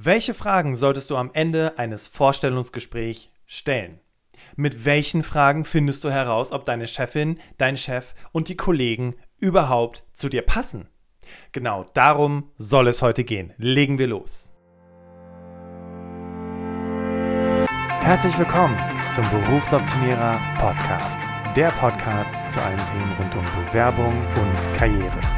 Welche Fragen solltest du am Ende eines Vorstellungsgesprächs stellen? Mit welchen Fragen findest du heraus, ob deine Chefin, dein Chef und die Kollegen überhaupt zu dir passen? Genau darum soll es heute gehen. Legen wir los. Herzlich willkommen zum Berufsoptimierer Podcast. Der Podcast zu allen Themen rund um Bewerbung und Karriere.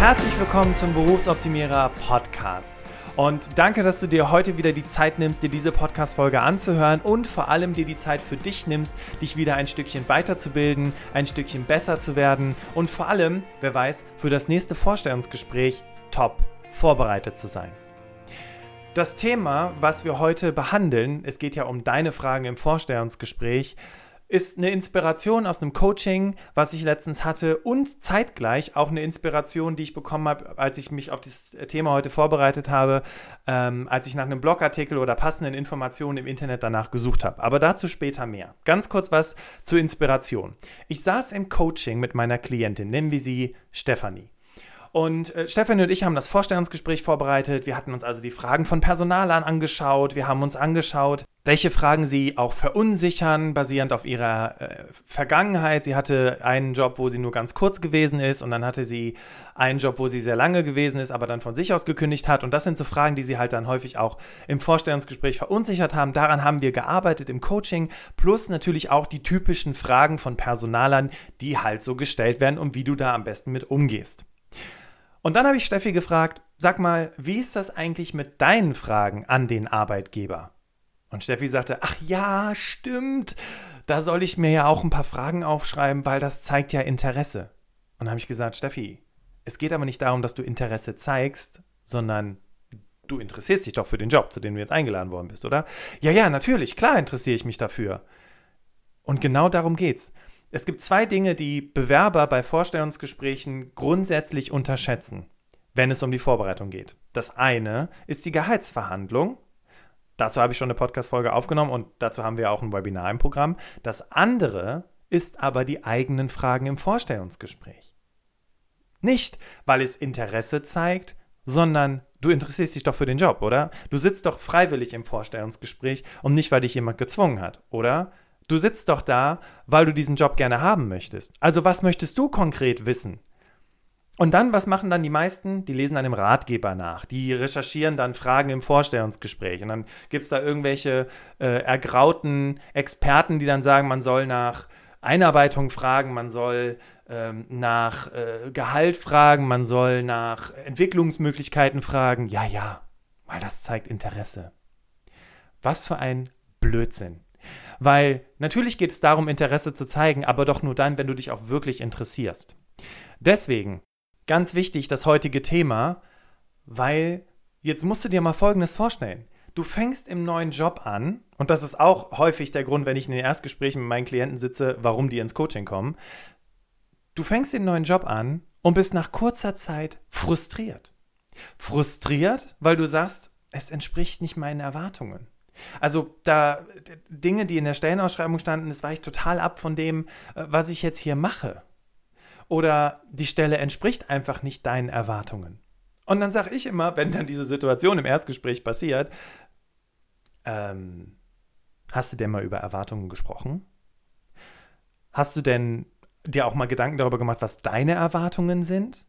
Herzlich willkommen zum Berufsoptimierer Podcast. Und danke, dass du dir heute wieder die Zeit nimmst, dir diese Podcast-Folge anzuhören und vor allem dir die Zeit für dich nimmst, dich wieder ein Stückchen weiterzubilden, ein Stückchen besser zu werden und vor allem, wer weiß, für das nächste Vorstellungsgespräch top vorbereitet zu sein. Das Thema, was wir heute behandeln, es geht ja um deine Fragen im Vorstellungsgespräch, ist eine Inspiration aus einem Coaching, was ich letztens hatte und zeitgleich auch eine Inspiration, die ich bekommen habe, als ich mich auf das Thema heute vorbereitet habe, ähm, als ich nach einem Blogartikel oder passenden Informationen im Internet danach gesucht habe. Aber dazu später mehr. Ganz kurz was zur Inspiration. Ich saß im Coaching mit meiner Klientin, nennen wir sie Stefanie. Und äh, Stefanie und ich haben das Vorstellungsgespräch vorbereitet. Wir hatten uns also die Fragen von Personalern angeschaut. Wir haben uns angeschaut, welche Fragen sie auch verunsichern, basierend auf ihrer äh, Vergangenheit. Sie hatte einen Job, wo sie nur ganz kurz gewesen ist und dann hatte sie einen Job, wo sie sehr lange gewesen ist, aber dann von sich aus gekündigt hat. Und das sind so Fragen, die sie halt dann häufig auch im Vorstellungsgespräch verunsichert haben. Daran haben wir gearbeitet im Coaching, plus natürlich auch die typischen Fragen von Personalern, die halt so gestellt werden und wie du da am besten mit umgehst. Und dann habe ich Steffi gefragt, sag mal, wie ist das eigentlich mit deinen Fragen an den Arbeitgeber? Und Steffi sagte, ach ja, stimmt, da soll ich mir ja auch ein paar Fragen aufschreiben, weil das zeigt ja Interesse. Und dann habe ich gesagt, Steffi, es geht aber nicht darum, dass du Interesse zeigst, sondern du interessierst dich doch für den Job, zu dem du jetzt eingeladen worden bist, oder? Ja, ja, natürlich, klar interessiere ich mich dafür. Und genau darum geht's. Es gibt zwei Dinge, die Bewerber bei Vorstellungsgesprächen grundsätzlich unterschätzen, wenn es um die Vorbereitung geht. Das eine ist die Gehaltsverhandlung. Dazu habe ich schon eine Podcast-Folge aufgenommen und dazu haben wir auch ein Webinar im Programm. Das andere ist aber die eigenen Fragen im Vorstellungsgespräch. Nicht, weil es Interesse zeigt, sondern du interessierst dich doch für den Job, oder? Du sitzt doch freiwillig im Vorstellungsgespräch und nicht, weil dich jemand gezwungen hat, oder? Du sitzt doch da, weil du diesen Job gerne haben möchtest. Also was möchtest du konkret wissen? Und dann, was machen dann die meisten? Die lesen einem Ratgeber nach. Die recherchieren dann Fragen im Vorstellungsgespräch. Und dann gibt es da irgendwelche äh, ergrauten Experten, die dann sagen, man soll nach Einarbeitung fragen, man soll ähm, nach äh, Gehalt fragen, man soll nach Entwicklungsmöglichkeiten fragen. Ja, ja, weil das zeigt Interesse. Was für ein Blödsinn. Weil natürlich geht es darum, Interesse zu zeigen, aber doch nur dann, wenn du dich auch wirklich interessierst. Deswegen, ganz wichtig, das heutige Thema, weil jetzt musst du dir mal Folgendes vorstellen. Du fängst im neuen Job an, und das ist auch häufig der Grund, wenn ich in den Erstgesprächen mit meinen Klienten sitze, warum die ins Coaching kommen. Du fängst den neuen Job an und bist nach kurzer Zeit frustriert. Frustriert, weil du sagst, es entspricht nicht meinen Erwartungen. Also da Dinge, die in der Stellenausschreibung standen, das weicht total ab von dem, äh, was ich jetzt hier mache. Oder die Stelle entspricht einfach nicht deinen Erwartungen. Und dann sage ich immer, wenn dann diese Situation im Erstgespräch passiert, ähm, hast du denn mal über Erwartungen gesprochen? Hast du denn dir auch mal Gedanken darüber gemacht, was deine Erwartungen sind?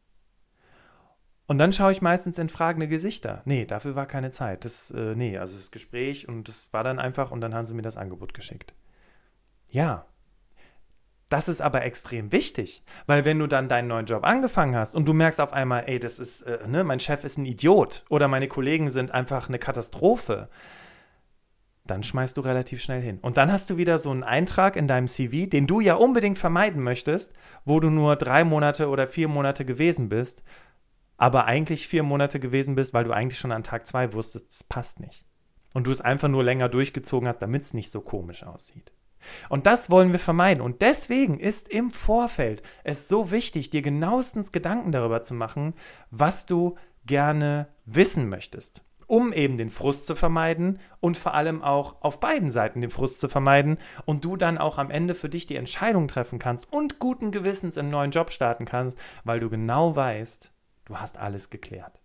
Und dann schaue ich meistens in fragende Gesichter. Nee, dafür war keine Zeit. Das, äh, nee, also das Gespräch und das war dann einfach und dann haben sie mir das Angebot geschickt. Ja. Das ist aber extrem wichtig, weil wenn du dann deinen neuen Job angefangen hast und du merkst auf einmal, ey, das ist, äh, ne, mein Chef ist ein Idiot oder meine Kollegen sind einfach eine Katastrophe, dann schmeißt du relativ schnell hin. Und dann hast du wieder so einen Eintrag in deinem CV, den du ja unbedingt vermeiden möchtest, wo du nur drei Monate oder vier Monate gewesen bist aber eigentlich vier Monate gewesen bist, weil du eigentlich schon an Tag zwei wusstest, es passt nicht. und du es einfach nur länger durchgezogen hast, damit es nicht so komisch aussieht. Und das wollen wir vermeiden. Und deswegen ist im Vorfeld es so wichtig, dir genauestens Gedanken darüber zu machen, was du gerne wissen möchtest, um eben den Frust zu vermeiden und vor allem auch auf beiden Seiten den Frust zu vermeiden und du dann auch am Ende für dich die Entscheidung treffen kannst und guten Gewissens im neuen Job starten kannst, weil du genau weißt, du hast alles geklärt.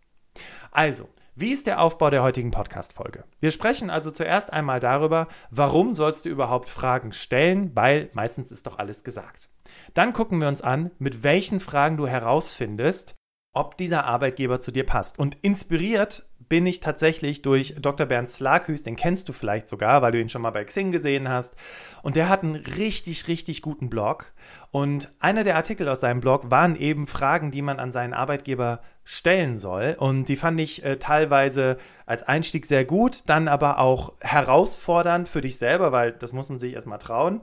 Also, wie ist der Aufbau der heutigen Podcast-Folge? Wir sprechen also zuerst einmal darüber, warum sollst du überhaupt Fragen stellen, weil meistens ist doch alles gesagt. Dann gucken wir uns an, mit welchen Fragen du herausfindest, ob dieser Arbeitgeber zu dir passt. Und inspiriert bin ich tatsächlich durch Dr. Bernd Slaghüs, den kennst du vielleicht sogar, weil du ihn schon mal bei Xing gesehen hast. Und der hat einen richtig, richtig guten Blog. Und einer der Artikel aus seinem Blog waren eben Fragen, die man an seinen Arbeitgeber stellen soll. Und die fand ich äh, teilweise als Einstieg sehr gut, dann aber auch herausfordernd für dich selber, weil das muss man sich erstmal trauen.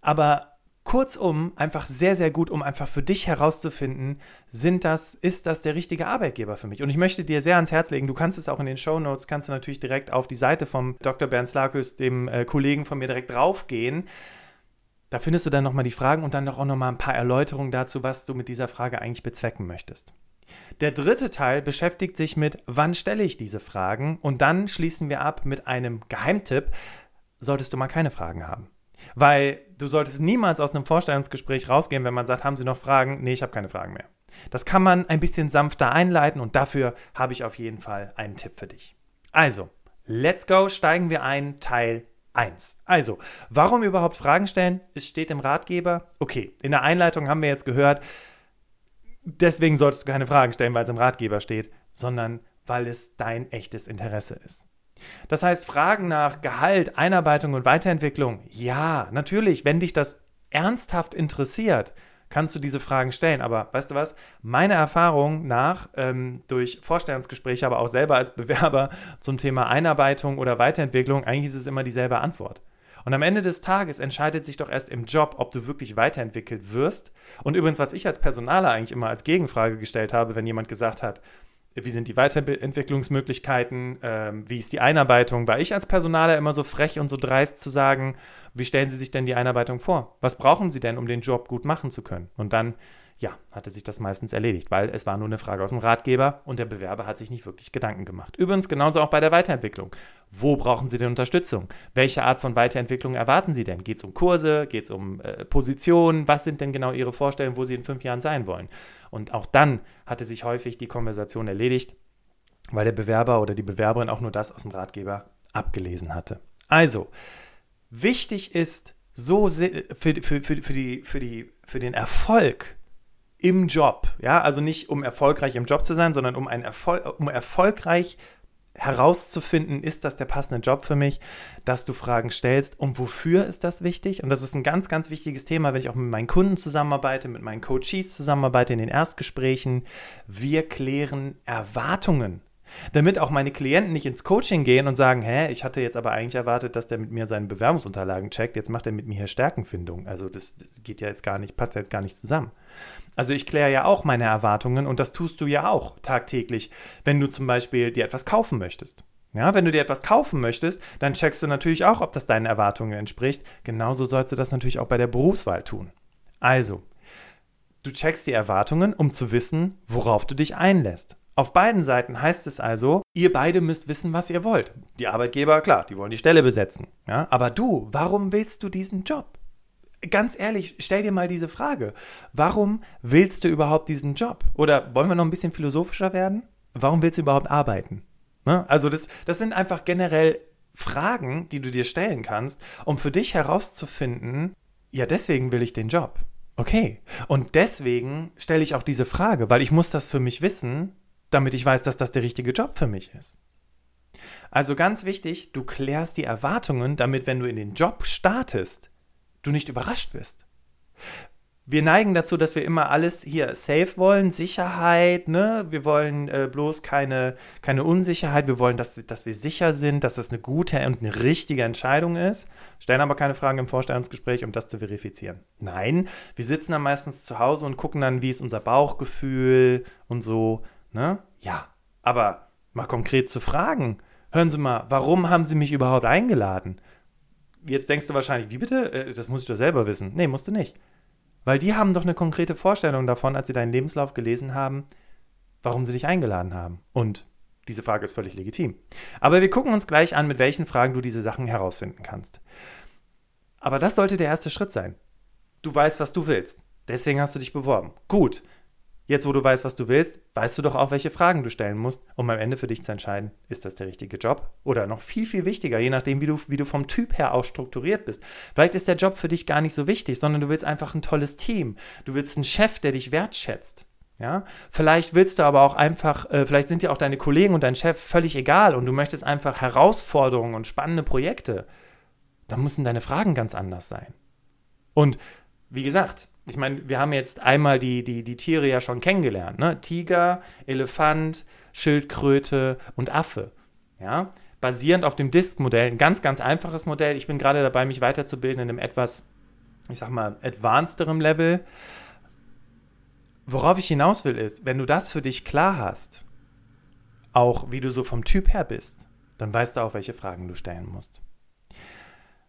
Aber Kurzum, einfach sehr, sehr gut, um einfach für dich herauszufinden, sind das, ist das der richtige Arbeitgeber für mich? Und ich möchte dir sehr ans Herz legen, du kannst es auch in den Show Notes, kannst du natürlich direkt auf die Seite vom Dr. Bernd Slakus, dem äh, Kollegen von mir, direkt draufgehen. Da findest du dann nochmal die Fragen und dann auch nochmal ein paar Erläuterungen dazu, was du mit dieser Frage eigentlich bezwecken möchtest. Der dritte Teil beschäftigt sich mit, wann stelle ich diese Fragen? Und dann schließen wir ab mit einem Geheimtipp, solltest du mal keine Fragen haben. Weil du solltest niemals aus einem Vorstellungsgespräch rausgehen, wenn man sagt, haben Sie noch Fragen? Nee, ich habe keine Fragen mehr. Das kann man ein bisschen sanfter einleiten und dafür habe ich auf jeden Fall einen Tipp für dich. Also, let's go, steigen wir ein, Teil 1. Also, warum überhaupt Fragen stellen? Es steht im Ratgeber. Okay, in der Einleitung haben wir jetzt gehört, deswegen solltest du keine Fragen stellen, weil es im Ratgeber steht, sondern weil es dein echtes Interesse ist. Das heißt, Fragen nach Gehalt, Einarbeitung und Weiterentwicklung, ja, natürlich, wenn dich das ernsthaft interessiert, kannst du diese Fragen stellen. Aber weißt du was? Meine Erfahrung nach, ähm, durch Vorstellungsgespräche, aber auch selber als Bewerber zum Thema Einarbeitung oder Weiterentwicklung, eigentlich ist es immer dieselbe Antwort. Und am Ende des Tages entscheidet sich doch erst im Job, ob du wirklich weiterentwickelt wirst. Und übrigens, was ich als Personaler eigentlich immer als Gegenfrage gestellt habe, wenn jemand gesagt hat, wie sind die Weiterentwicklungsmöglichkeiten, ähm, wie ist die Einarbeitung. War ich als Personaler immer so frech und so dreist zu sagen, wie stellen Sie sich denn die Einarbeitung vor? Was brauchen Sie denn, um den Job gut machen zu können? Und dann ja, hatte sich das meistens erledigt, weil es war nur eine Frage aus dem Ratgeber und der Bewerber hat sich nicht wirklich Gedanken gemacht. Übrigens genauso auch bei der Weiterentwicklung. Wo brauchen Sie denn Unterstützung? Welche Art von Weiterentwicklung erwarten Sie denn? Geht es um Kurse? Geht es um äh, Positionen? Was sind denn genau Ihre Vorstellungen, wo Sie in fünf Jahren sein wollen? Und auch dann hatte sich häufig die Konversation erledigt, weil der Bewerber oder die Bewerberin auch nur das aus dem Ratgeber abgelesen hatte. Also, wichtig ist, so für, für, für, für, die, für, die, für den Erfolg im Job. Ja, also nicht um erfolgreich im Job zu sein, sondern um, ein Erfol um erfolgreich herauszufinden, ist das der passende Job für mich, dass du Fragen stellst. Und wofür ist das wichtig? Und das ist ein ganz, ganz wichtiges Thema, wenn ich auch mit meinen Kunden zusammenarbeite, mit meinen Coaches zusammenarbeite in den Erstgesprächen. Wir klären Erwartungen damit auch meine Klienten nicht ins Coaching gehen und sagen, hä, ich hatte jetzt aber eigentlich erwartet, dass der mit mir seine Bewerbungsunterlagen checkt, jetzt macht er mit mir hier Stärkenfindung. Also das, geht ja jetzt gar nicht, passt ja jetzt gar nicht zusammen. Also ich kläre ja auch meine Erwartungen und das tust du ja auch tagtäglich, wenn du zum Beispiel dir etwas kaufen möchtest. Ja, wenn du dir etwas kaufen möchtest, dann checkst du natürlich auch, ob das deinen Erwartungen entspricht. Genauso sollst du das natürlich auch bei der Berufswahl tun. Also, du checkst die Erwartungen, um zu wissen, worauf du dich einlässt. Auf beiden Seiten heißt es also, ihr beide müsst wissen, was ihr wollt. Die Arbeitgeber, klar, die wollen die Stelle besetzen. Ja? Aber du, warum willst du diesen Job? Ganz ehrlich, stell dir mal diese Frage. Warum willst du überhaupt diesen Job? Oder wollen wir noch ein bisschen philosophischer werden? Warum willst du überhaupt arbeiten? Ne? Also das, das sind einfach generell Fragen, die du dir stellen kannst, um für dich herauszufinden, ja, deswegen will ich den Job. Okay. Und deswegen stelle ich auch diese Frage, weil ich muss das für mich wissen, damit ich weiß, dass das der richtige Job für mich ist. Also ganz wichtig, du klärst die Erwartungen, damit wenn du in den Job startest, du nicht überrascht wirst. Wir neigen dazu, dass wir immer alles hier safe wollen, Sicherheit, ne? Wir wollen äh, bloß keine, keine Unsicherheit, wir wollen, dass, dass wir sicher sind, dass das eine gute und eine richtige Entscheidung ist, stellen aber keine Fragen im Vorstellungsgespräch, um das zu verifizieren. Nein, wir sitzen dann meistens zu Hause und gucken dann, wie ist unser Bauchgefühl und so, Ne? Ja. Aber mal konkret zu fragen, Hören Sie mal, warum haben Sie mich überhaupt eingeladen? Jetzt denkst du wahrscheinlich, wie bitte? Äh, das muss ich doch selber wissen. Nee, musst du nicht. Weil die haben doch eine konkrete Vorstellung davon, als sie deinen Lebenslauf gelesen haben, warum sie dich eingeladen haben. Und diese Frage ist völlig legitim. Aber wir gucken uns gleich an, mit welchen Fragen du diese Sachen herausfinden kannst. Aber das sollte der erste Schritt sein. Du weißt, was du willst. Deswegen hast du dich beworben. Gut. Jetzt, wo du weißt, was du willst, weißt du doch auch, welche Fragen du stellen musst, um am Ende für dich zu entscheiden, ist das der richtige Job? Oder noch viel, viel wichtiger, je nachdem, wie du, wie du vom Typ her auch strukturiert bist. Vielleicht ist der Job für dich gar nicht so wichtig, sondern du willst einfach ein tolles Team. Du willst einen Chef, der dich wertschätzt. Ja, vielleicht willst du aber auch einfach, äh, vielleicht sind dir auch deine Kollegen und dein Chef völlig egal und du möchtest einfach Herausforderungen und spannende Projekte. Dann müssen deine Fragen ganz anders sein. Und wie gesagt, ich meine, wir haben jetzt einmal die, die, die Tiere ja schon kennengelernt, ne? Tiger, Elefant, Schildkröte und Affe. Ja, basierend auf dem Disk-Modell, ein ganz, ganz einfaches Modell. Ich bin gerade dabei, mich weiterzubilden in einem etwas, ich sag mal, advancederem Level. Worauf ich hinaus will, ist, wenn du das für dich klar hast, auch wie du so vom Typ her bist, dann weißt du auch, welche Fragen du stellen musst.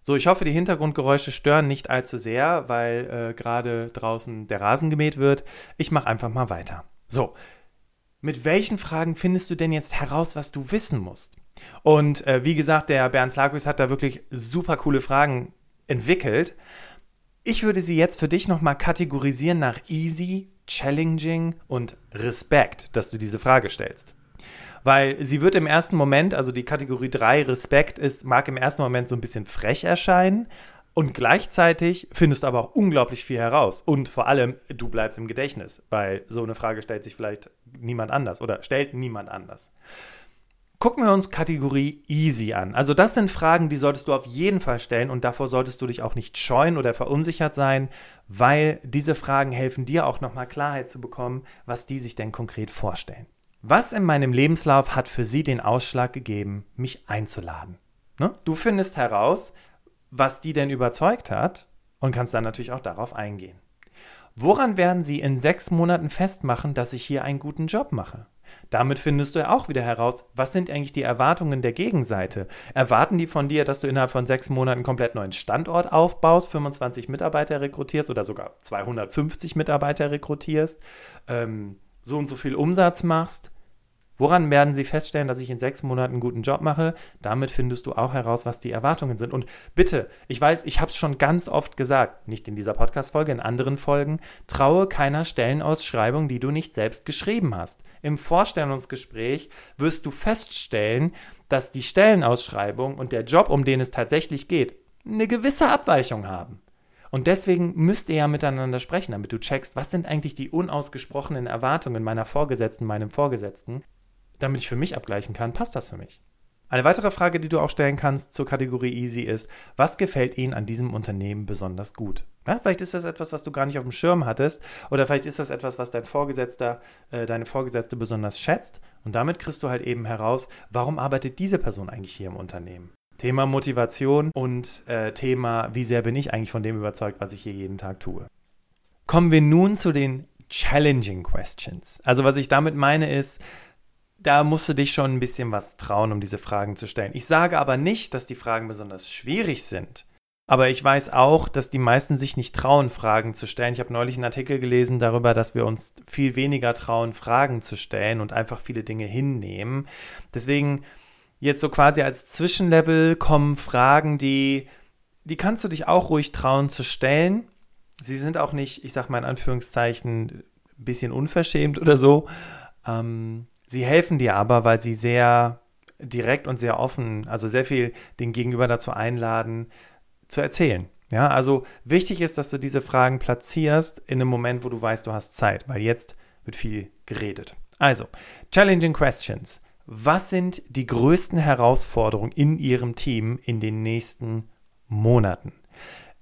So, ich hoffe, die Hintergrundgeräusche stören nicht allzu sehr, weil äh, gerade draußen der Rasen gemäht wird. Ich mache einfach mal weiter. So, mit welchen Fragen findest du denn jetzt heraus, was du wissen musst? Und äh, wie gesagt, der Bernd Slagwitz hat da wirklich super coole Fragen entwickelt. Ich würde sie jetzt für dich nochmal kategorisieren nach easy, challenging und Respekt, dass du diese Frage stellst. Weil sie wird im ersten Moment, also die Kategorie 3 Respekt ist, mag im ersten Moment so ein bisschen frech erscheinen. Und gleichzeitig findest du aber auch unglaublich viel heraus. Und vor allem, du bleibst im Gedächtnis, weil so eine Frage stellt sich vielleicht niemand anders oder stellt niemand anders. Gucken wir uns Kategorie Easy an. Also das sind Fragen, die solltest du auf jeden Fall stellen und davor solltest du dich auch nicht scheuen oder verunsichert sein, weil diese Fragen helfen dir auch nochmal Klarheit zu bekommen, was die sich denn konkret vorstellen. Was in meinem Lebenslauf hat für Sie den Ausschlag gegeben, mich einzuladen? Ne? Du findest heraus, was die denn überzeugt hat und kannst dann natürlich auch darauf eingehen. Woran werden Sie in sechs Monaten festmachen, dass ich hier einen guten Job mache? Damit findest du ja auch wieder heraus, was sind eigentlich die Erwartungen der Gegenseite? Erwarten die von dir, dass du innerhalb von sechs Monaten einen komplett neuen Standort aufbaust, 25 Mitarbeiter rekrutierst oder sogar 250 Mitarbeiter rekrutierst, ähm, so und so viel Umsatz machst? Woran werden sie feststellen, dass ich in sechs Monaten einen guten Job mache? Damit findest du auch heraus, was die Erwartungen sind. Und bitte, ich weiß, ich habe es schon ganz oft gesagt, nicht in dieser Podcast-Folge, in anderen Folgen, traue keiner Stellenausschreibung, die du nicht selbst geschrieben hast. Im Vorstellungsgespräch wirst du feststellen, dass die Stellenausschreibung und der Job, um den es tatsächlich geht, eine gewisse Abweichung haben. Und deswegen müsst ihr ja miteinander sprechen, damit du checkst, was sind eigentlich die unausgesprochenen Erwartungen meiner Vorgesetzten, meinem Vorgesetzten damit ich für mich abgleichen kann, passt das für mich? Eine weitere Frage, die du auch stellen kannst zur Kategorie Easy ist, was gefällt Ihnen an diesem Unternehmen besonders gut? Ja, vielleicht ist das etwas, was du gar nicht auf dem Schirm hattest oder vielleicht ist das etwas, was dein Vorgesetzter, äh, deine Vorgesetzte besonders schätzt und damit kriegst du halt eben heraus, warum arbeitet diese Person eigentlich hier im Unternehmen? Thema Motivation und äh, Thema, wie sehr bin ich eigentlich von dem überzeugt, was ich hier jeden Tag tue. Kommen wir nun zu den Challenging Questions. Also was ich damit meine ist, da musst du dich schon ein bisschen was trauen, um diese Fragen zu stellen. Ich sage aber nicht, dass die Fragen besonders schwierig sind. Aber ich weiß auch, dass die meisten sich nicht trauen, Fragen zu stellen. Ich habe neulich einen Artikel gelesen darüber, dass wir uns viel weniger trauen, Fragen zu stellen und einfach viele Dinge hinnehmen. Deswegen jetzt so quasi als Zwischenlevel kommen Fragen, die, die kannst du dich auch ruhig trauen zu stellen. Sie sind auch nicht, ich sag mal in Anführungszeichen, ein bisschen unverschämt oder so. Ähm, Sie helfen dir aber, weil sie sehr direkt und sehr offen, also sehr viel den Gegenüber dazu einladen, zu erzählen. Ja, also wichtig ist, dass du diese Fragen platzierst in einem Moment, wo du weißt, du hast Zeit, weil jetzt wird viel geredet. Also, challenging questions. Was sind die größten Herausforderungen in Ihrem Team in den nächsten Monaten?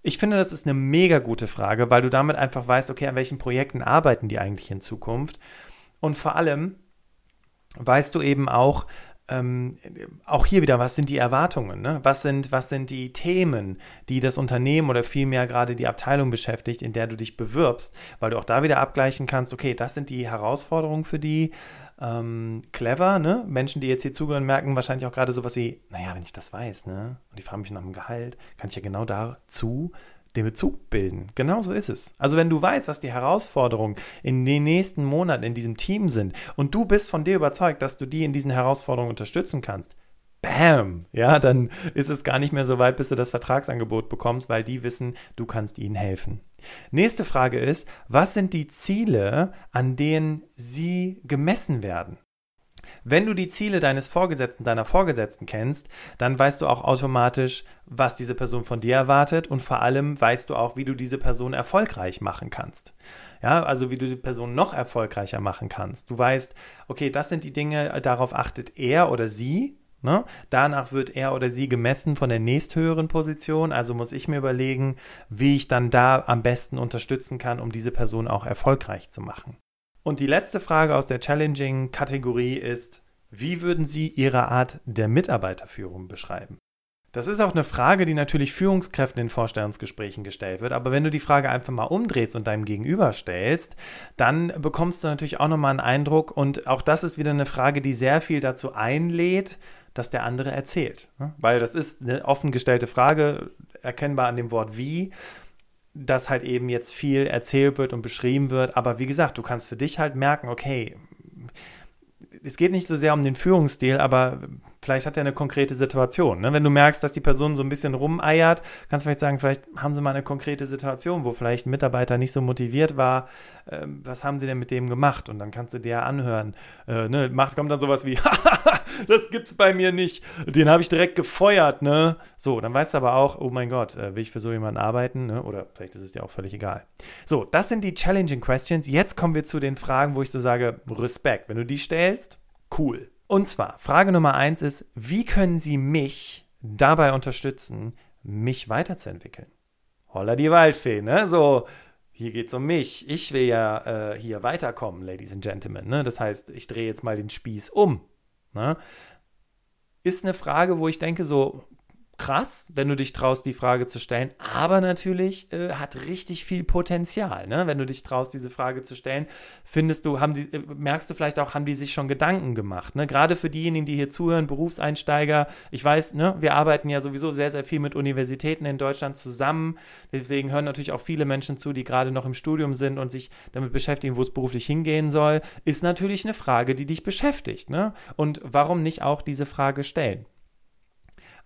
Ich finde, das ist eine mega gute Frage, weil du damit einfach weißt, okay, an welchen Projekten arbeiten die eigentlich in Zukunft? Und vor allem, weißt du eben auch, ähm, auch hier wieder, was sind die Erwartungen? Ne? Was, sind, was sind die Themen, die das Unternehmen oder vielmehr gerade die Abteilung beschäftigt, in der du dich bewirbst, weil du auch da wieder abgleichen kannst, okay, das sind die Herausforderungen für die ähm, clever, ne? Menschen, die jetzt hier zugehören, merken wahrscheinlich auch gerade sowas wie, naja, wenn ich das weiß, ne? Und die fragen mich nach dem Gehalt, kann ich ja genau dazu den Bezug bilden. Genau so ist es. Also wenn du weißt, was die Herausforderungen in den nächsten Monaten in diesem Team sind und du bist von dir überzeugt, dass du die in diesen Herausforderungen unterstützen kannst, bam, ja, dann ist es gar nicht mehr so weit, bis du das Vertragsangebot bekommst, weil die wissen, du kannst ihnen helfen. Nächste Frage ist, was sind die Ziele, an denen sie gemessen werden? Wenn du die Ziele deines Vorgesetzten, deiner Vorgesetzten kennst, dann weißt du auch automatisch, was diese Person von dir erwartet und vor allem weißt du auch, wie du diese Person erfolgreich machen kannst. Ja, also wie du die Person noch erfolgreicher machen kannst. Du weißt, okay, das sind die Dinge, darauf achtet er oder sie Ne? Danach wird er oder sie gemessen von der nächsthöheren Position. Also muss ich mir überlegen, wie ich dann da am besten unterstützen kann, um diese Person auch erfolgreich zu machen. Und die letzte Frage aus der Challenging-Kategorie ist, wie würden Sie Ihre Art der Mitarbeiterführung beschreiben? Das ist auch eine Frage, die natürlich Führungskräften in Vorstellungsgesprächen gestellt wird. Aber wenn du die Frage einfach mal umdrehst und deinem Gegenüber stellst, dann bekommst du natürlich auch nochmal einen Eindruck. Und auch das ist wieder eine Frage, die sehr viel dazu einlädt, dass der andere erzählt. Ne? Weil das ist eine offen gestellte Frage, erkennbar an dem Wort wie, dass halt eben jetzt viel erzählt wird und beschrieben wird. Aber wie gesagt, du kannst für dich halt merken, okay, es geht nicht so sehr um den Führungsstil, aber vielleicht hat er eine konkrete Situation. Ne? Wenn du merkst, dass die Person so ein bisschen rumeiert, kannst du vielleicht sagen, vielleicht haben sie mal eine konkrete Situation, wo vielleicht ein Mitarbeiter nicht so motiviert war. Ähm, was haben sie denn mit dem gemacht? Und dann kannst du dir anhören. Äh, ne? Macht, kommt dann sowas wie, das gibt's bei mir nicht. Den habe ich direkt gefeuert, ne? So, dann weißt du aber auch, oh mein Gott, äh, will ich für so jemanden arbeiten? Ne? Oder vielleicht ist es dir auch völlig egal. So, das sind die Challenging Questions. Jetzt kommen wir zu den Fragen, wo ich so sage, Respekt. Wenn du die stellst, cool. Und zwar, Frage Nummer eins ist, wie können Sie mich dabei unterstützen, mich weiterzuentwickeln? Holla die Waldfee, ne? So, hier geht es um mich. Ich will ja äh, hier weiterkommen, Ladies and Gentlemen. Ne? Das heißt, ich drehe jetzt mal den Spieß um. Ne? Ist eine Frage, wo ich denke, so, krass, wenn du dich traust, die Frage zu stellen, aber natürlich äh, hat richtig viel Potenzial, ne? Wenn du dich traust, diese Frage zu stellen, findest du, haben die, äh, merkst du vielleicht auch, haben die sich schon Gedanken gemacht, ne? Gerade für diejenigen, die hier zuhören, Berufseinsteiger, ich weiß, ne, wir arbeiten ja sowieso sehr, sehr viel mit Universitäten in Deutschland zusammen, deswegen hören natürlich auch viele Menschen zu, die gerade noch im Studium sind und sich damit beschäftigen, wo es beruflich hingehen soll, ist natürlich eine Frage, die dich beschäftigt, ne? Und warum nicht auch diese Frage stellen?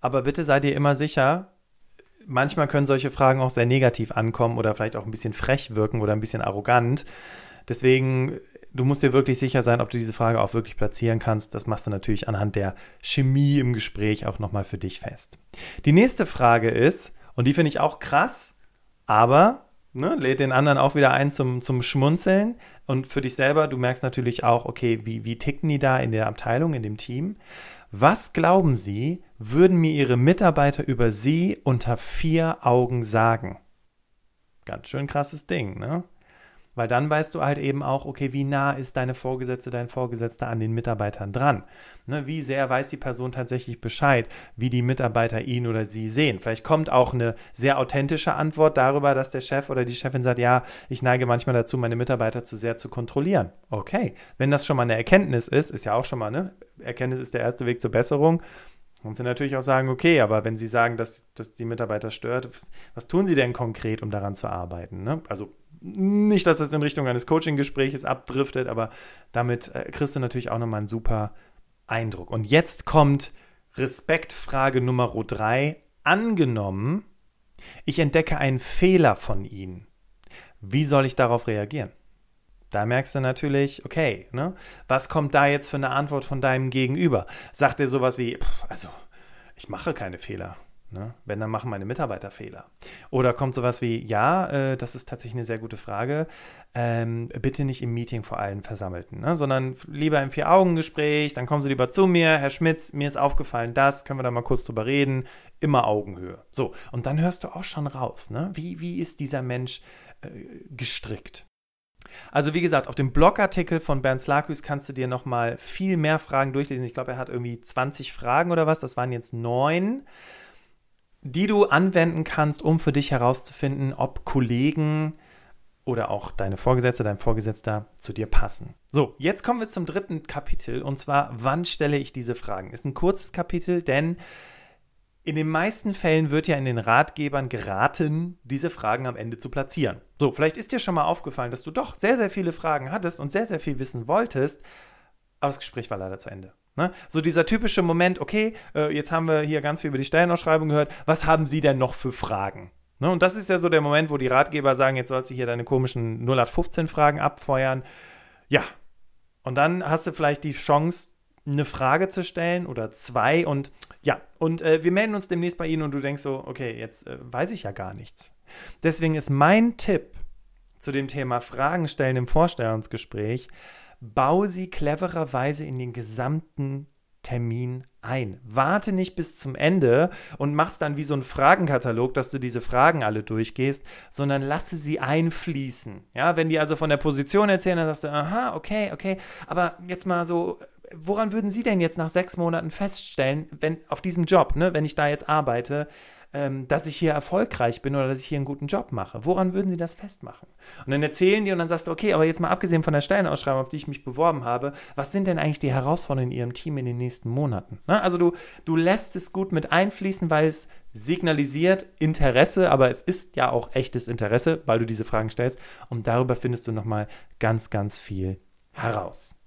Aber bitte seid ihr immer sicher, manchmal können solche Fragen auch sehr negativ ankommen oder vielleicht auch ein bisschen frech wirken oder ein bisschen arrogant. Deswegen, du musst dir wirklich sicher sein, ob du diese Frage auch wirklich platzieren kannst. Das machst du natürlich anhand der Chemie im Gespräch auch nochmal für dich fest. Die nächste Frage ist, und die finde ich auch krass, aber ne, lädt den anderen auch wieder ein zum, zum Schmunzeln. Und für dich selber, du merkst natürlich auch, okay, wie, wie ticken die da in der Abteilung, in dem Team? Was glauben Sie, würden mir Ihre Mitarbeiter über Sie unter vier Augen sagen? Ganz schön krasses Ding, ne? Weil dann weißt du halt eben auch, okay, wie nah ist deine Vorgesetzte, dein Vorgesetzter an den Mitarbeitern dran? Ne, wie sehr weiß die Person tatsächlich Bescheid, wie die Mitarbeiter ihn oder sie sehen? Vielleicht kommt auch eine sehr authentische Antwort darüber, dass der Chef oder die Chefin sagt, ja, ich neige manchmal dazu, meine Mitarbeiter zu sehr zu kontrollieren. Okay, wenn das schon mal eine Erkenntnis ist, ist ja auch schon mal, ne? Erkenntnis ist der erste Weg zur Besserung. Und sie natürlich auch sagen, okay, aber wenn sie sagen, dass, dass die Mitarbeiter stört, was, was tun sie denn konkret, um daran zu arbeiten? Ne? Also nicht, dass es in Richtung eines Coaching-Gespräches abdriftet, aber damit äh, kriegst du natürlich auch nochmal einen super Eindruck. Und jetzt kommt Respektfrage Nummer drei. Angenommen, ich entdecke einen Fehler von Ihnen. Wie soll ich darauf reagieren? Da merkst du natürlich, okay, ne, was kommt da jetzt für eine Antwort von deinem Gegenüber? Sagt er sowas wie, pff, also, ich mache keine Fehler. Ne? Wenn, dann machen meine Mitarbeiter Fehler. Oder kommt sowas wie, ja, äh, das ist tatsächlich eine sehr gute Frage, ähm, bitte nicht im Meeting vor allen Versammelten, ne? sondern lieber im Vier-Augen-Gespräch, dann kommen Sie lieber zu mir, Herr Schmitz, mir ist aufgefallen das, können wir da mal kurz drüber reden, immer Augenhöhe. So, und dann hörst du auch schon raus, ne? wie, wie ist dieser Mensch äh, gestrickt? Also wie gesagt, auf dem Blogartikel von Bernd Slakus kannst du dir nochmal viel mehr Fragen durchlesen. Ich glaube, er hat irgendwie 20 Fragen oder was, das waren jetzt neun die du anwenden kannst, um für dich herauszufinden, ob Kollegen oder auch deine Vorgesetzte, dein Vorgesetzter zu dir passen. So, jetzt kommen wir zum dritten Kapitel und zwar, wann stelle ich diese Fragen? Ist ein kurzes Kapitel, denn in den meisten Fällen wird ja in den Ratgebern geraten, diese Fragen am Ende zu platzieren. So, vielleicht ist dir schon mal aufgefallen, dass du doch sehr, sehr viele Fragen hattest und sehr, sehr viel wissen wolltest, aber das Gespräch war leider zu Ende. Ne? So dieser typische Moment, okay, äh, jetzt haben wir hier ganz viel über die Stellenausschreibung gehört, was haben Sie denn noch für Fragen? Ne? Und das ist ja so der Moment, wo die Ratgeber sagen, jetzt sollst du hier deine komischen 0815-Fragen abfeuern. Ja. Und dann hast du vielleicht die Chance, eine Frage zu stellen oder zwei und ja, und äh, wir melden uns demnächst bei Ihnen und du denkst so, okay, jetzt äh, weiß ich ja gar nichts. Deswegen ist mein Tipp zu dem Thema Fragen stellen im Vorstellungsgespräch, bau sie clevererweise in den gesamten Termin ein. Warte nicht bis zum Ende und machst dann wie so ein Fragenkatalog, dass du diese Fragen alle durchgehst, sondern lasse sie einfließen. Ja, wenn die also von der Position erzählen, dann sagst du, aha, okay, okay, aber jetzt mal so, woran würden Sie denn jetzt nach sechs Monaten feststellen, wenn auf diesem Job, ne, wenn ich da jetzt arbeite, ähm, dass ich hier erfolgreich bin oder dass ich hier einen guten Job mache? Woran würden Sie das festmachen? Und dann erzählen die und dann sagst du, okay, aber jetzt mal abgesehen von der Stellenausschreibung, auf die ich mich beworben habe, was sind denn eigentlich die Herausforderungen in Ihrem Team in den nächsten Monaten? Ne? Also du, du lässt es gut mit einfließen, weil es signalisiert Interesse, aber es ist ja auch echtes Interesse, weil du diese Fragen stellst und darüber findest du nochmal ganz, ganz viel heraus.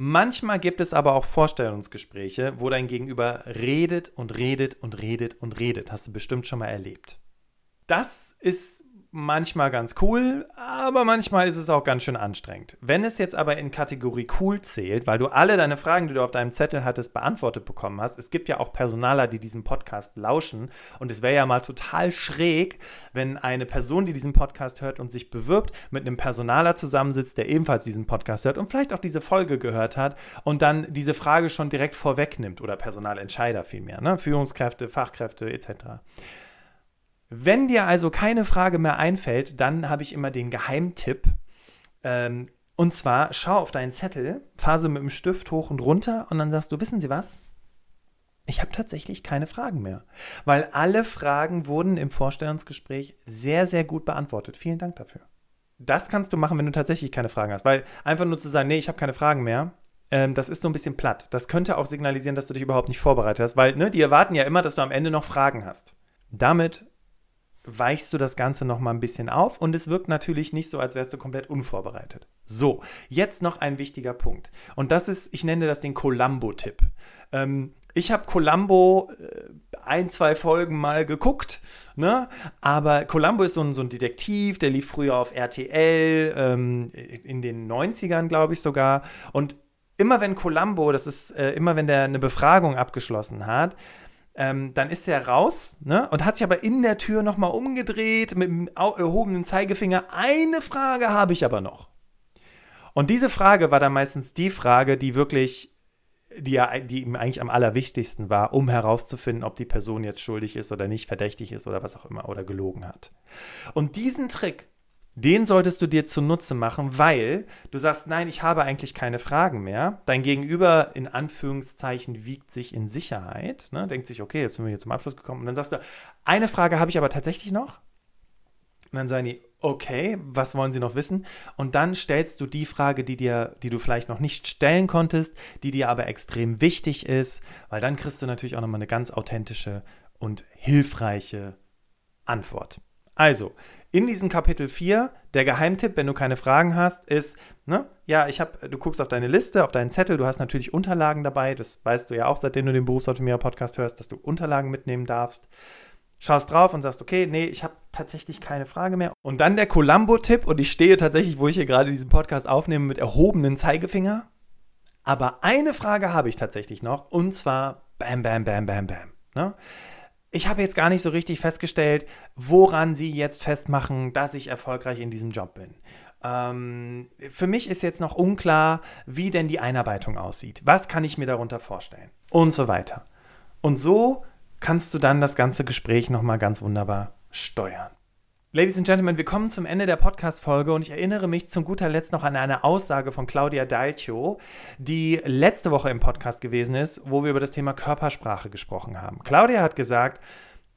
Manchmal gibt es aber auch Vorstellungsgespräche, wo dein Gegenüber redet und redet und redet und redet. Hast du bestimmt schon mal erlebt. Das ist manchmal ganz cool, aber manchmal ist es auch ganz schön anstrengend. Wenn es jetzt aber in Kategorie cool zählt, weil du alle deine Fragen, die du auf deinem Zettel hattest, beantwortet bekommen hast, es gibt ja auch Personaler, die diesen Podcast lauschen und es wäre ja mal total schräg, wenn eine Person, die diesen Podcast hört und sich bewirbt, mit einem Personaler zusammensitzt, der ebenfalls diesen Podcast hört und vielleicht auch diese Folge gehört hat und dann diese Frage schon direkt vorwegnimmt oder Personalentscheider vielmehr, ne? Führungskräfte, Fachkräfte etc. Wenn dir also keine Frage mehr einfällt, dann habe ich immer den Geheimtipp. Ähm, und zwar schau auf deinen Zettel, phase mit dem Stift hoch und runter und dann sagst du, wissen Sie was? Ich habe tatsächlich keine Fragen mehr, weil alle Fragen wurden im Vorstellungsgespräch sehr, sehr gut beantwortet. Vielen Dank dafür. Das kannst du machen, wenn du tatsächlich keine Fragen hast, weil einfach nur zu sagen, nee, ich habe keine Fragen mehr, ähm, das ist so ein bisschen platt. Das könnte auch signalisieren, dass du dich überhaupt nicht vorbereitet hast, weil ne, die erwarten ja immer, dass du am Ende noch Fragen hast. Damit weichst du das Ganze noch mal ein bisschen auf und es wirkt natürlich nicht so, als wärst du komplett unvorbereitet. So, jetzt noch ein wichtiger Punkt. Und das ist, ich nenne das den Columbo-Tipp. Ähm, ich habe Columbo äh, ein, zwei Folgen mal geguckt, ne? aber Columbo ist so ein, so ein Detektiv, der lief früher auf RTL, ähm, in den 90ern, glaube ich sogar. Und immer wenn Columbo, das ist äh, immer wenn der eine Befragung abgeschlossen hat, ähm, dann ist er raus ne? und hat sich aber in der Tür nochmal umgedreht mit dem erhobenen Zeigefinger. Eine Frage habe ich aber noch. Und diese Frage war dann meistens die Frage, die wirklich, die, die ihm eigentlich am allerwichtigsten war, um herauszufinden, ob die Person jetzt schuldig ist oder nicht, verdächtig ist oder was auch immer oder gelogen hat. Und diesen Trick, den solltest du dir zunutze machen, weil du sagst, nein, ich habe eigentlich keine Fragen mehr. Dein Gegenüber in Anführungszeichen wiegt sich in Sicherheit, ne? denkt sich, okay, jetzt sind wir hier zum Abschluss gekommen. Und dann sagst du, eine Frage habe ich aber tatsächlich noch. Und dann sagen die, okay, was wollen sie noch wissen? Und dann stellst du die Frage, die dir, die du vielleicht noch nicht stellen konntest, die dir aber extrem wichtig ist, weil dann kriegst du natürlich auch nochmal eine ganz authentische und hilfreiche Antwort. Also, in diesem Kapitel 4, der Geheimtipp, wenn du keine Fragen hast, ist, ne, ja, ich habe, du guckst auf deine Liste, auf deinen Zettel, du hast natürlich Unterlagen dabei, das weißt du ja auch, seitdem du den Berufsautomierer-Podcast hörst, dass du Unterlagen mitnehmen darfst. Schaust drauf und sagst, okay, nee, ich habe tatsächlich keine Frage mehr. Und dann der Columbo-Tipp, und ich stehe tatsächlich, wo ich hier gerade diesen Podcast aufnehme, mit erhobenen Zeigefinger. Aber eine Frage habe ich tatsächlich noch, und zwar bam, bam, bam, bam, bam. Ne? Ich habe jetzt gar nicht so richtig festgestellt, woran Sie jetzt festmachen, dass ich erfolgreich in diesem Job bin. Ähm, für mich ist jetzt noch unklar, wie denn die Einarbeitung aussieht. Was kann ich mir darunter vorstellen? Und so weiter. Und so kannst du dann das ganze Gespräch nochmal ganz wunderbar steuern. Ladies and Gentlemen, wir kommen zum Ende der Podcast-Folge und ich erinnere mich zum guter Letzt noch an eine Aussage von Claudia Dalcio, die letzte Woche im Podcast gewesen ist, wo wir über das Thema Körpersprache gesprochen haben. Claudia hat gesagt,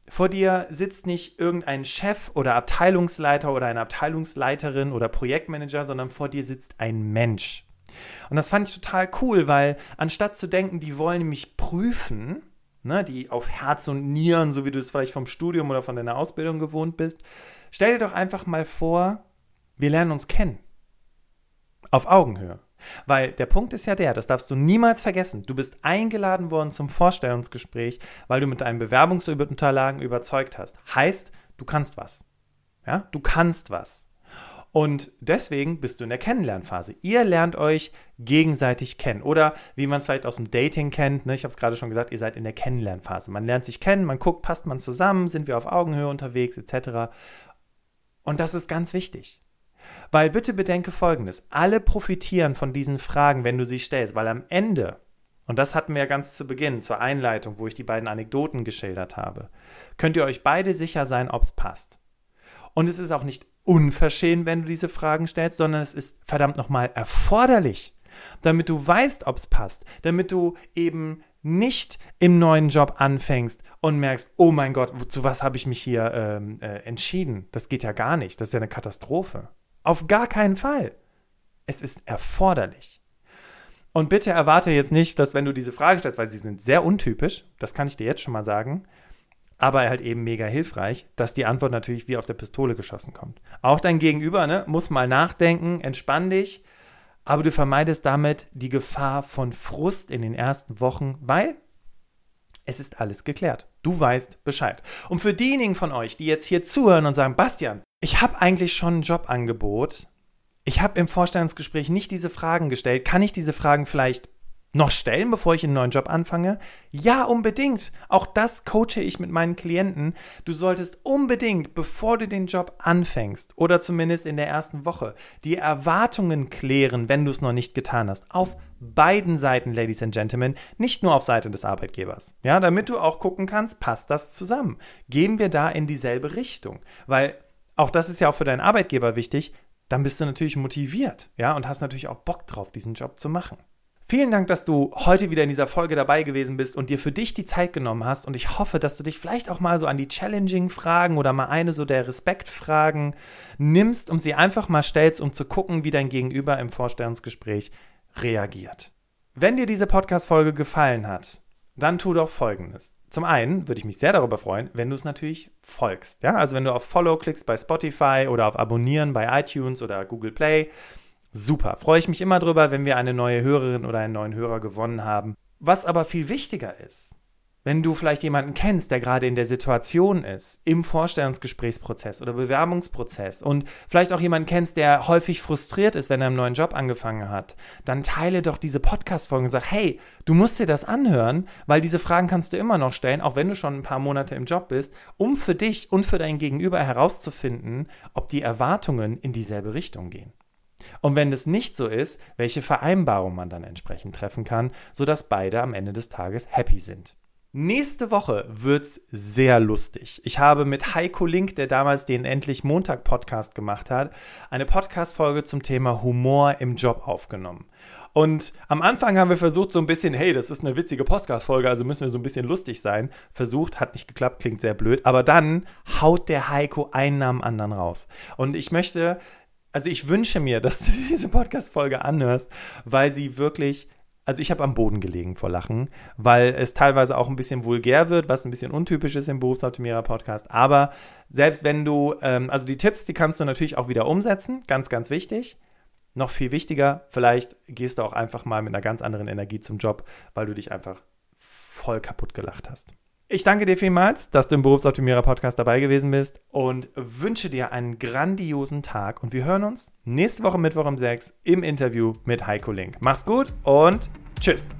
Vor dir sitzt nicht irgendein Chef oder Abteilungsleiter oder eine Abteilungsleiterin oder Projektmanager, sondern vor dir sitzt ein Mensch. Und das fand ich total cool, weil anstatt zu denken, die wollen mich prüfen, ne, die auf Herz und Nieren, so wie du es vielleicht vom Studium oder von deiner Ausbildung gewohnt bist, stell dir doch einfach mal vor, wir lernen uns kennen. Auf Augenhöhe. Weil der Punkt ist ja der, das darfst du niemals vergessen. Du bist eingeladen worden zum Vorstellungsgespräch, weil du mit deinen Bewerbungsunterlagen überzeugt hast. Heißt, du kannst was. Ja, du kannst was. Und deswegen bist du in der Kennenlernphase. Ihr lernt euch gegenseitig kennen. Oder wie man es vielleicht aus dem Dating kennt, ne? ich habe es gerade schon gesagt, ihr seid in der Kennenlernphase. Man lernt sich kennen, man guckt, passt man zusammen, sind wir auf Augenhöhe unterwegs, etc. Und das ist ganz wichtig. Weil bitte bedenke Folgendes, alle profitieren von diesen Fragen, wenn du sie stellst, weil am Ende, und das hatten wir ja ganz zu Beginn, zur Einleitung, wo ich die beiden Anekdoten geschildert habe, könnt ihr euch beide sicher sein, ob es passt. Und es ist auch nicht unverschämt, wenn du diese Fragen stellst, sondern es ist verdammt nochmal erforderlich, damit du weißt, ob es passt, damit du eben nicht im neuen Job anfängst und merkst, oh mein Gott, zu was habe ich mich hier ähm, äh, entschieden? Das geht ja gar nicht, das ist ja eine Katastrophe. Auf gar keinen Fall. Es ist erforderlich. Und bitte erwarte jetzt nicht, dass wenn du diese Fragen stellst, weil sie sind sehr untypisch, das kann ich dir jetzt schon mal sagen, aber halt eben mega hilfreich, dass die Antwort natürlich wie aus der Pistole geschossen kommt. Auch dein Gegenüber ne, muss mal nachdenken, entspann dich, aber du vermeidest damit die Gefahr von Frust in den ersten Wochen, weil es ist alles geklärt. Du weißt Bescheid. Und für diejenigen von euch, die jetzt hier zuhören und sagen, Bastian, ich habe eigentlich schon ein Jobangebot, ich habe im Vorstellungsgespräch nicht diese Fragen gestellt, kann ich diese Fragen vielleicht noch stellen, bevor ich einen neuen Job anfange? Ja, unbedingt. Auch das coache ich mit meinen Klienten. Du solltest unbedingt, bevor du den Job anfängst oder zumindest in der ersten Woche, die Erwartungen klären, wenn du es noch nicht getan hast. Auf beiden Seiten, Ladies and Gentlemen, nicht nur auf Seite des Arbeitgebers. Ja, damit du auch gucken kannst, passt das zusammen? Gehen wir da in dieselbe Richtung? Weil auch das ist ja auch für deinen Arbeitgeber wichtig. Dann bist du natürlich motiviert, ja, und hast natürlich auch Bock drauf, diesen Job zu machen. Vielen Dank, dass du heute wieder in dieser Folge dabei gewesen bist und dir für dich die Zeit genommen hast. Und ich hoffe, dass du dich vielleicht auch mal so an die Challenging-Fragen oder mal eine so der Respekt-Fragen nimmst und sie einfach mal stellst, um zu gucken, wie dein Gegenüber im Vorstellungsgespräch reagiert. Wenn dir diese Podcast-Folge gefallen hat, dann tu doch Folgendes. Zum einen würde ich mich sehr darüber freuen, wenn du es natürlich folgst. Ja? Also wenn du auf Follow klickst bei Spotify oder auf Abonnieren bei iTunes oder Google Play Super, freue ich mich immer drüber, wenn wir eine neue Hörerin oder einen neuen Hörer gewonnen haben. Was aber viel wichtiger ist, wenn du vielleicht jemanden kennst, der gerade in der Situation ist, im Vorstellungsgesprächsprozess oder Bewerbungsprozess und vielleicht auch jemanden kennst, der häufig frustriert ist, wenn er einen neuen Job angefangen hat, dann teile doch diese Podcast-Folgen und sag, hey, du musst dir das anhören, weil diese Fragen kannst du immer noch stellen, auch wenn du schon ein paar Monate im Job bist, um für dich und für dein Gegenüber herauszufinden, ob die Erwartungen in dieselbe Richtung gehen. Und wenn es nicht so ist, welche Vereinbarung man dann entsprechend treffen kann, sodass beide am Ende des Tages happy sind. Nächste Woche wird's sehr lustig. Ich habe mit Heiko Link, der damals den Endlich Montag Podcast gemacht hat, eine Podcast-Folge zum Thema Humor im Job aufgenommen. Und am Anfang haben wir versucht, so ein bisschen, hey, das ist eine witzige Podcast-Folge, also müssen wir so ein bisschen lustig sein. Versucht, hat nicht geklappt, klingt sehr blöd. Aber dann haut der Heiko einen dem anderen raus. Und ich möchte also ich wünsche mir, dass du diese Podcast-Folge anhörst, weil sie wirklich, also ich habe am Boden gelegen vor Lachen, weil es teilweise auch ein bisschen vulgär wird, was ein bisschen untypisch ist im Berufsoptimierer-Podcast. Aber selbst wenn du, ähm, also die Tipps, die kannst du natürlich auch wieder umsetzen, ganz, ganz wichtig. Noch viel wichtiger, vielleicht gehst du auch einfach mal mit einer ganz anderen Energie zum Job, weil du dich einfach voll kaputt gelacht hast. Ich danke dir vielmals, dass du im Berufsoptimierer Podcast dabei gewesen bist und wünsche dir einen grandiosen Tag. Und wir hören uns nächste Woche Mittwoch um 6 im Interview mit Heiko Link. Mach's gut und tschüss.